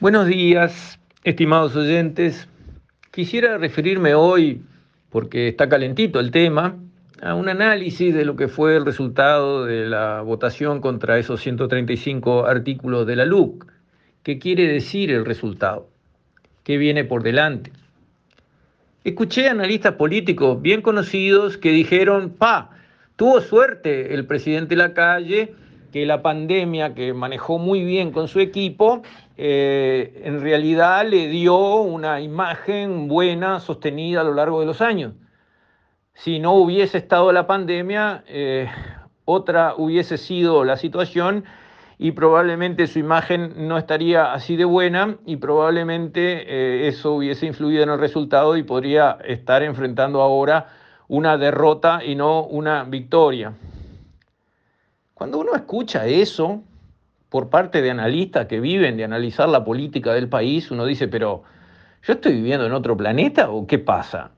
Buenos días, estimados oyentes. Quisiera referirme hoy, porque está calentito el tema, a un análisis de lo que fue el resultado de la votación contra esos 135 artículos de la LUC. ¿Qué quiere decir el resultado? ¿Qué viene por delante? Escuché analistas políticos bien conocidos que dijeron, pa, tuvo suerte el presidente Lacalle, que la pandemia que manejó muy bien con su equipo, eh, en realidad le dio una imagen buena, sostenida a lo largo de los años. Si no hubiese estado la pandemia, eh, otra hubiese sido la situación y probablemente su imagen no estaría así de buena y probablemente eh, eso hubiese influido en el resultado y podría estar enfrentando ahora una derrota y no una victoria. Cuando uno escucha eso por parte de analistas que viven de analizar la política del país, uno dice, pero ¿yo estoy viviendo en otro planeta o qué pasa?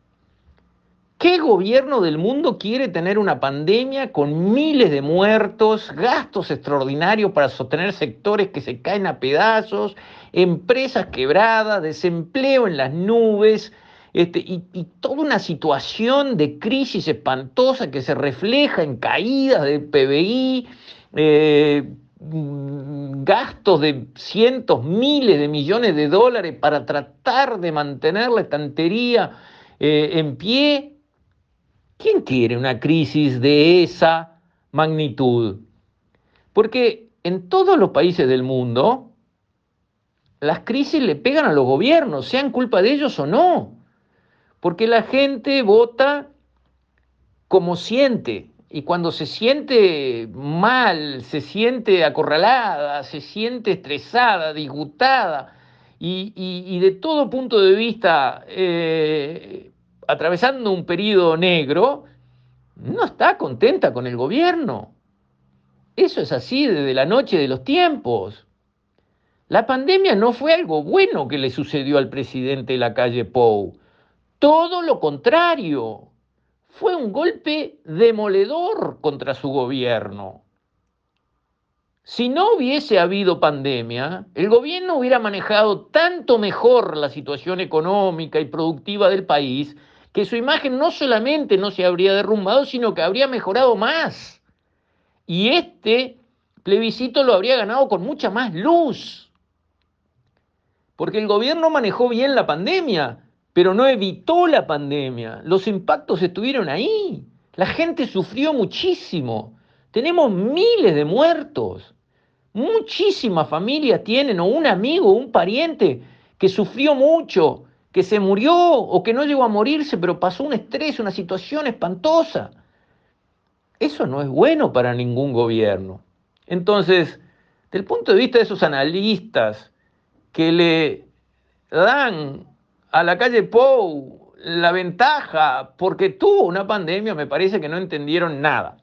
¿Qué gobierno del mundo quiere tener una pandemia con miles de muertos, gastos extraordinarios para sostener sectores que se caen a pedazos, empresas quebradas, desempleo en las nubes este, y, toda una situación de crisis espantosa que se refleja en caídas del PBI, eh, gastos de cientos, miles de millones de dólares para tratar de mantener la estantería eh, en pie? ¿Quién quiere una crisis de esa magnitud? Porque en todos los países del mundo, las crisis le pegan a los gobiernos, sean culpa de ellos o no. Porque la gente vota como siente. Y cuando se siente mal, se siente acorralada, se siente estresada, disgustada, y, de todo punto de vista eh, atravesando un periodo negro, no está contenta con el gobierno. Eso es así desde la noche de los tiempos. La pandemia no fue algo bueno que le sucedió al presidente de la calle Pou. Todo lo contrario. Fue un golpe demoledor contra su gobierno. Si no hubiese habido pandemia, el gobierno hubiera manejado tanto mejor la situación económica y productiva del país que su imagen no solamente no se habría derrumbado, sino que habría mejorado más. Y este plebiscito lo habría ganado con mucha más luz. Porque el gobierno manejó bien la pandemia, pero no evitó la pandemia. Los impactos estuvieron ahí. La gente sufrió muchísimo. Tenemos miles de muertos. Muchísimas familias tienen o un amigo un pariente que sufrió mucho que se murió o que no llegó a morirse, pero pasó un estrés, una situación espantosa. Eso no es bueno para ningún gobierno. Entonces, del punto de vista de esos analistas que le dan a la calle Pou la ventaja porque tuvo una pandemia, me parece que no entendieron nada.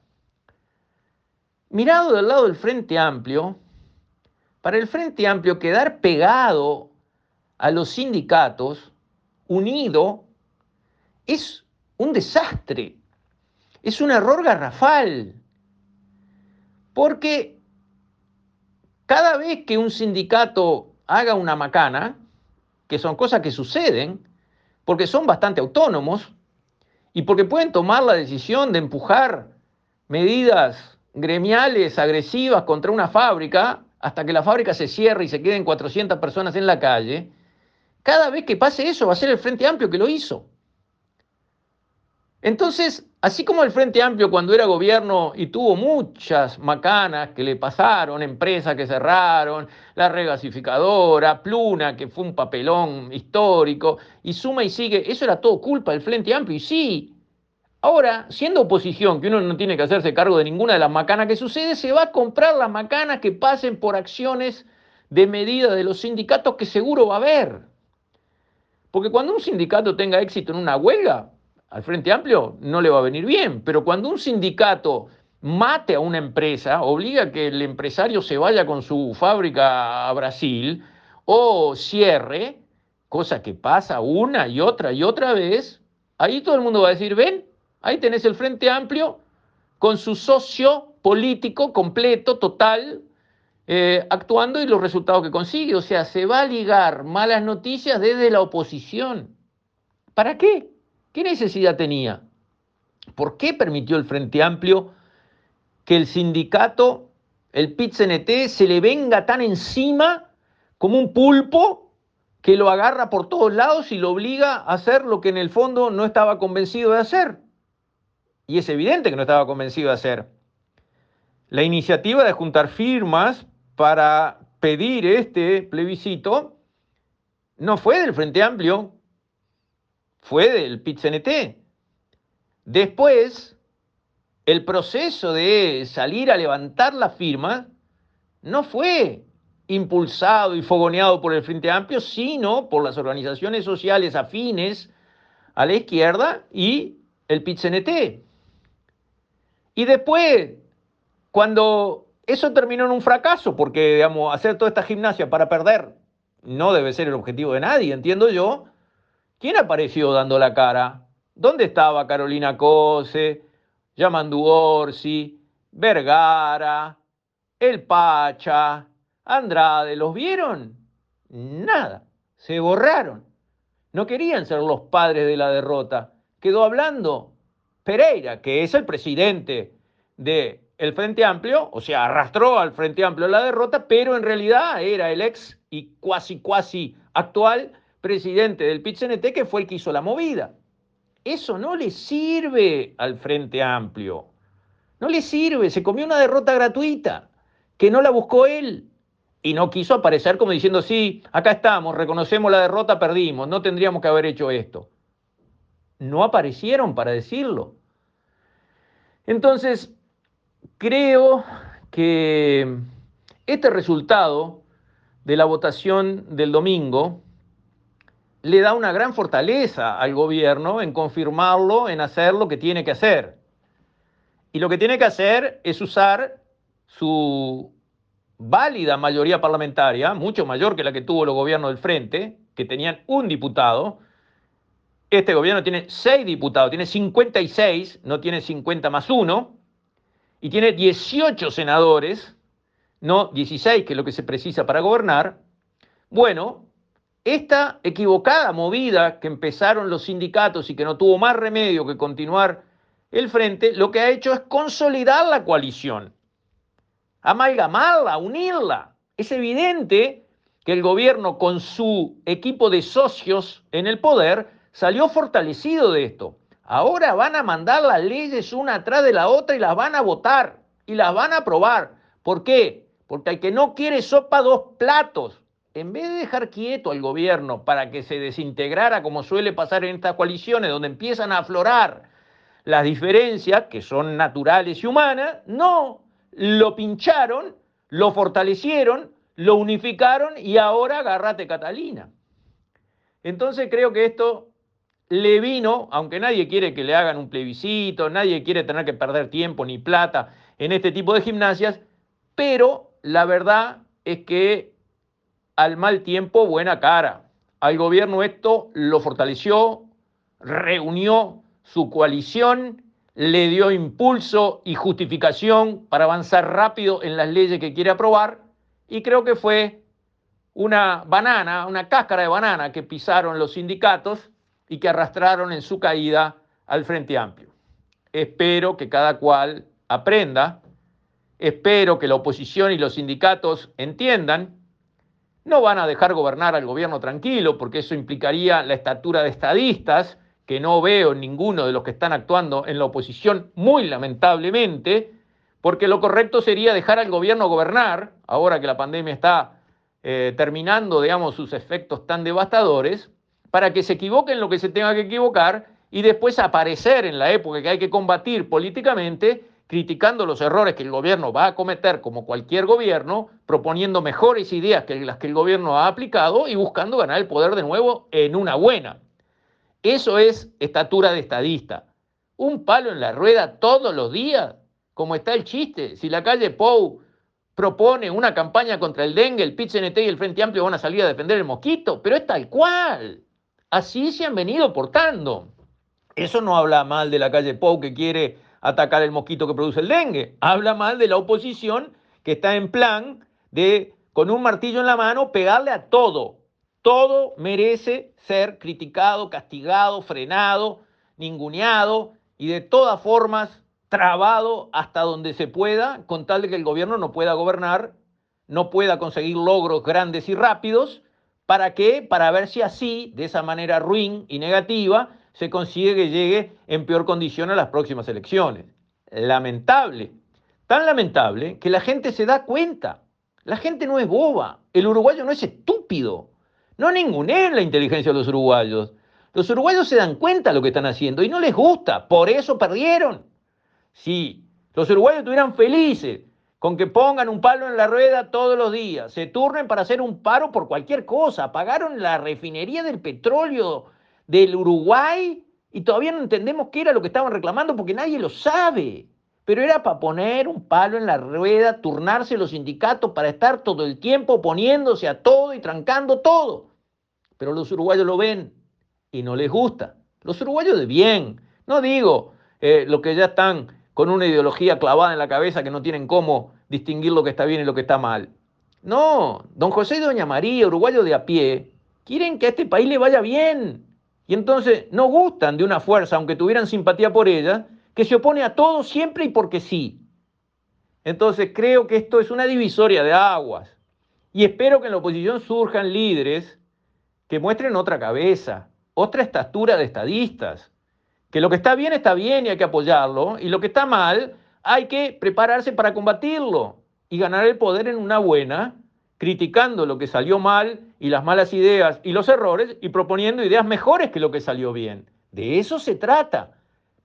Mirado del lado del Frente Amplio, para el Frente Amplio quedar pegado a los sindicatos unido es un desastre, es un error garrafal, porque cada vez que un sindicato haga una macana, que son cosas que suceden, porque son bastante autónomos y porque pueden tomar la decisión de empujar medidas gremiales agresivas contra una fábrica hasta que la fábrica se cierre y se queden 400 personas en la calle, cada vez que pase eso va a ser el Frente Amplio que lo hizo. Entonces, así como el Frente Amplio cuando era gobierno y tuvo muchas macanas que le pasaron, empresas que cerraron, la regasificadora, Pluna, que fue un papelón histórico, y suma y sigue, eso era todo culpa del Frente Amplio, y sí. Ahora, siendo oposición, que uno no tiene que hacerse cargo de ninguna de las macanas que sucede, se va a comprar las macanas que pasen por acciones de medida de los sindicatos que seguro va a haber. Porque cuando un sindicato tenga éxito en una huelga, al Frente Amplio no le va a venir bien, pero cuando un sindicato mate a una empresa, obliga a que el empresario se vaya con su fábrica a Brasil o cierre, cosa que pasa una y otra y otra vez, ahí todo el mundo va a decir, ven, ahí tenés el Frente Amplio con su socio político completo, total, eh, actuando y los resultados que consigue. O sea, se va a ligar malas noticias desde la oposición. ¿Para qué? ¿Qué necesidad tenía? ¿Por qué permitió el Frente Amplio que el sindicato, el PIT-CNT, se le venga tan encima como un pulpo que lo agarra por todos lados y lo obliga a hacer lo que en el fondo no estaba convencido de hacer? Y es evidente que no estaba convencido de hacer. La iniciativa de juntar firmas para pedir este plebiscito no fue del Frente Amplio, fue del PIT-CNT. Después, el proceso de salir a levantar la firma no fue impulsado y fogoneado por el Frente Amplio, sino por las organizaciones sociales afines a la izquierda y el PIT-CNT. Y después, cuando eso terminó en un fracaso, porque, digamos, hacer toda esta gimnasia para perder no debe ser el objetivo de nadie, entiendo yo. ¿Quién apareció dando la cara? ¿Dónde estaba Carolina Cose, Yamandu Orsi, Vergara, El Pacha, Andrade? ¿Los vieron? Nada, se borraron. No querían ser los padres de la derrota. Quedó hablando Pereira, que es el presidente de el Frente Amplio, o sea, arrastró al Frente Amplio la derrota, pero en realidad era el ex y cuasi, cuasi actual presidente del pit que fue el que hizo la movida. Eso no le sirve al Frente Amplio. No le sirve, se comió una derrota gratuita, que no la buscó él. Y no quiso aparecer como diciendo, sí, acá estamos, reconocemos la derrota, perdimos, no tendríamos que haber hecho esto. No aparecieron para decirlo. Entonces, Creo que este resultado de la votación del domingo le da una gran fortaleza al gobierno en confirmarlo, en hacer lo que tiene que hacer. Y lo que tiene que hacer es usar su válida mayoría parlamentaria, mucho mayor que la que tuvo el gobierno del Frente, que tenían un diputado. Este gobierno tiene seis diputados, tiene 56, no tiene 50 más uno y tiene 18 senadores, no 16, que es lo que se precisa para gobernar, bueno, esta equivocada movida que empezaron los sindicatos y que no tuvo más remedio que continuar el frente, lo que ha hecho es consolidar la coalición, amalgamarla, unirla. Es evidente que el gobierno con su equipo de socios en el poder salió fortalecido de esto. Ahora van a mandar las leyes una atrás de la otra y las van a votar y las van a aprobar. ¿Por qué? Porque al que no quiere sopa dos platos, en vez de dejar quieto al gobierno para que se desintegrara como suele pasar en estas coaliciones donde empiezan a aflorar las diferencias que son naturales y humanas, no, lo pincharon, lo fortalecieron, lo unificaron y ahora agárrate Catalina. Entonces creo que esto le vino, aunque nadie quiere que le hagan un plebiscito, nadie quiere tener que perder tiempo ni plata en este tipo de gimnasias, pero la verdad es que al mal tiempo buena cara. Al gobierno esto lo fortaleció, reunió su coalición, le dio impulso y justificación para avanzar rápido en las leyes que quiere aprobar y creo que fue una banana, una cáscara de banana que pisaron los sindicatos y que arrastraron en su caída al Frente Amplio. Espero que cada cual aprenda, espero que la oposición y los sindicatos entiendan, no van a dejar gobernar al gobierno tranquilo, porque eso implicaría la estatura de estadistas, que no veo ninguno de los que están actuando en la oposición, muy lamentablemente, porque lo correcto sería dejar al gobierno gobernar, ahora que la pandemia está eh, terminando, digamos, sus efectos tan devastadores, para que se equivoque en lo que se tenga que equivocar y después aparecer en la época que hay que combatir políticamente criticando los errores que el gobierno va a cometer como cualquier gobierno, proponiendo mejores ideas que las que el gobierno ha aplicado y buscando ganar el poder de nuevo en una buena. Eso es estatura de estadista. Un palo en la rueda todos los días, como está el chiste. Si la calle Pou propone una campaña contra el dengue, el pit y el Frente Amplio van a salir a defender el mosquito, pero es tal cual. Así se han venido portando. Eso no habla mal de la calle Pou que quiere atacar el mosquito que produce el dengue. Habla mal de la oposición que está en plan de, con un martillo en la mano, pegarle a todo. Todo merece ser criticado, castigado, frenado, ninguneado y de todas formas trabado hasta donde se pueda, con tal de que el gobierno no pueda gobernar, no pueda conseguir logros grandes y rápidos. ¿Para qué? Para ver si así, de esa manera ruin y negativa, se consigue que llegue en peor condición a las próximas elecciones. Lamentable, tan lamentable que la gente se da cuenta. La gente no es boba, el uruguayo no es estúpido. No ninguneen la inteligencia de los uruguayos. Los uruguayos se dan cuenta de lo que están haciendo y no les gusta, por eso perdieron. Si los uruguayos estuvieran felices con que pongan un palo en la rueda todos los días, se turnen para hacer un paro por cualquier cosa, pagaron la refinería del petróleo del Uruguay y todavía no entendemos qué era lo que estaban reclamando porque nadie lo sabe. Pero era para poner un palo en la rueda, turnarse los sindicatos para estar todo el tiempo oponiéndose a todo y trancando todo. Pero los uruguayos lo ven y no les gusta. Los uruguayos de bien, no digo eh, los que ya están con una ideología clavada en la cabeza que no tienen cómo distinguir lo que está bien y lo que está mal. No, don José y doña María, uruguayos de a pie, quieren que a este país le vaya bien. Y entonces no gustan de una fuerza, aunque tuvieran simpatía por ella, que se opone a todo siempre y porque sí. Entonces creo que esto es una divisoria de aguas. Y espero que en la oposición surjan líderes que muestren otra cabeza, otra estatura de estadistas. Que lo que está bien está bien y hay que apoyarlo, y lo que está mal hay que prepararse para combatirlo y ganar el poder en una buena criticando lo que salió mal y las malas ideas y los errores y proponiendo ideas mejores que lo que salió bien. De eso se trata,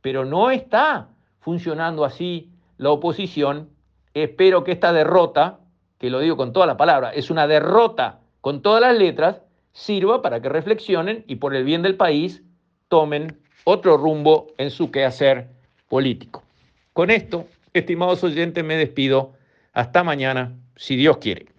pero no está funcionando así la oposición. Espero que esta derrota, que lo digo con toda la palabra, es una derrota con todas las letras, sirva para que reflexionen y por el bien del país tomen otro rumbo en su quehacer político. Con esto, estimados oyentes, me despido. Hasta mañana, si Dios quiere.